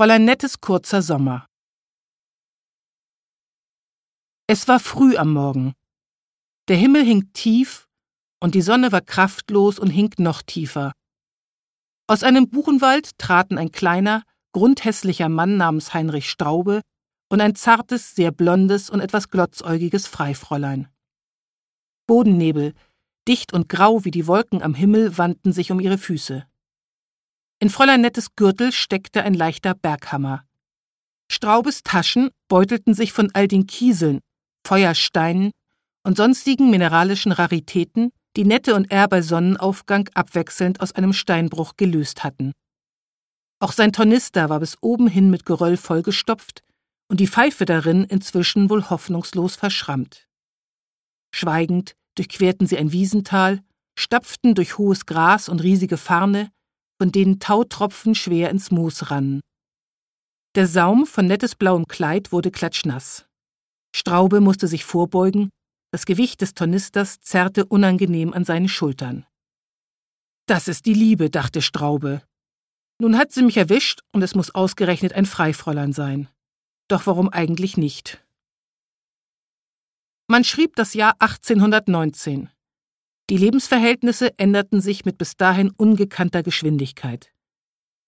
Fräulein Nettes kurzer Sommer. Es war früh am Morgen. Der Himmel hing tief und die Sonne war kraftlos und hing noch tiefer. Aus einem Buchenwald traten ein kleiner, grundhässlicher Mann namens Heinrich Straube und ein zartes, sehr blondes und etwas glotzäugiges Freifräulein. Bodennebel, dicht und grau wie die Wolken am Himmel, wandten sich um ihre Füße. In Fräulein Nettes Gürtel steckte ein leichter Berghammer. Straubes Taschen beutelten sich von all den Kieseln, Feuersteinen und sonstigen mineralischen Raritäten, die Nette und er bei Sonnenaufgang abwechselnd aus einem Steinbruch gelöst hatten. Auch sein Tornister war bis oben hin mit Geröll vollgestopft und die Pfeife darin inzwischen wohl hoffnungslos verschrammt. Schweigend durchquerten sie ein Wiesental, stapften durch hohes Gras und riesige Farne, von denen Tautropfen schwer ins Moos rannen. Der Saum von nettes blauem Kleid wurde klatschnass. Straube musste sich vorbeugen, das Gewicht des Tornisters zerrte unangenehm an seinen Schultern. Das ist die Liebe, dachte Straube. Nun hat sie mich erwischt und es muss ausgerechnet ein Freifräulein sein. Doch warum eigentlich nicht? Man schrieb das Jahr 1819. Die Lebensverhältnisse änderten sich mit bis dahin ungekannter Geschwindigkeit.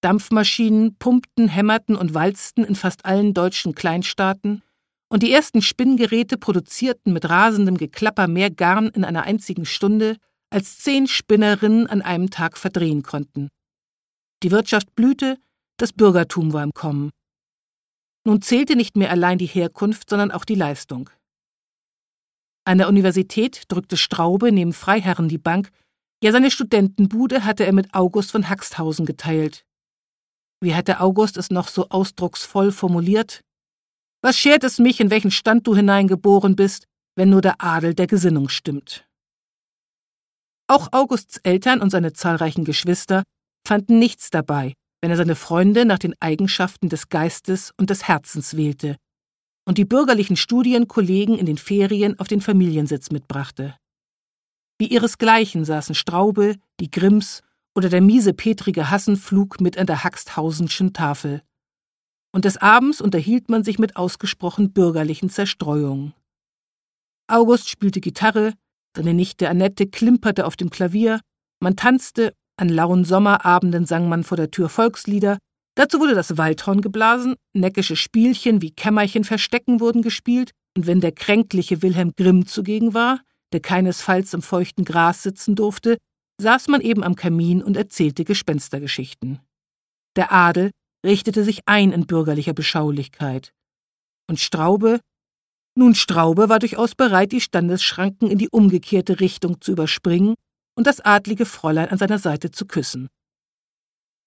Dampfmaschinen pumpten, hämmerten und walzten in fast allen deutschen Kleinstaaten, und die ersten Spinngeräte produzierten mit rasendem Geklapper mehr Garn in einer einzigen Stunde, als zehn Spinnerinnen an einem Tag verdrehen konnten. Die Wirtschaft blühte, das Bürgertum war im Kommen. Nun zählte nicht mehr allein die Herkunft, sondern auch die Leistung. An der Universität drückte Straube neben Freiherren die Bank, ja seine Studentenbude hatte er mit August von Haxthausen geteilt. Wie hatte August es noch so ausdrucksvoll formuliert? Was schert es mich, in welchen Stand du hineingeboren bist, wenn nur der Adel der Gesinnung stimmt? Auch Augusts Eltern und seine zahlreichen Geschwister fanden nichts dabei, wenn er seine Freunde nach den Eigenschaften des Geistes und des Herzens wählte und die bürgerlichen Studienkollegen in den Ferien auf den Familiensitz mitbrachte. Wie ihresgleichen saßen Straube, die Grimms oder der miese Petrige Hassenflug mit an der Haxthausenschen Tafel und des Abends unterhielt man sich mit ausgesprochen bürgerlichen Zerstreuungen. August spielte Gitarre, seine Nichte Annette klimperte auf dem Klavier, man tanzte, an lauen Sommerabenden sang man vor der Tür Volkslieder, dazu wurde das Waldhorn geblasen, neckische Spielchen wie Kämmerchen verstecken wurden gespielt, und wenn der kränkliche Wilhelm Grimm zugegen war, der keinesfalls im feuchten Gras sitzen durfte, saß man eben am Kamin und erzählte Gespenstergeschichten. Der Adel richtete sich ein in bürgerlicher Beschaulichkeit. Und Straube? Nun, Straube war durchaus bereit, die Standesschranken in die umgekehrte Richtung zu überspringen und das adlige Fräulein an seiner Seite zu küssen.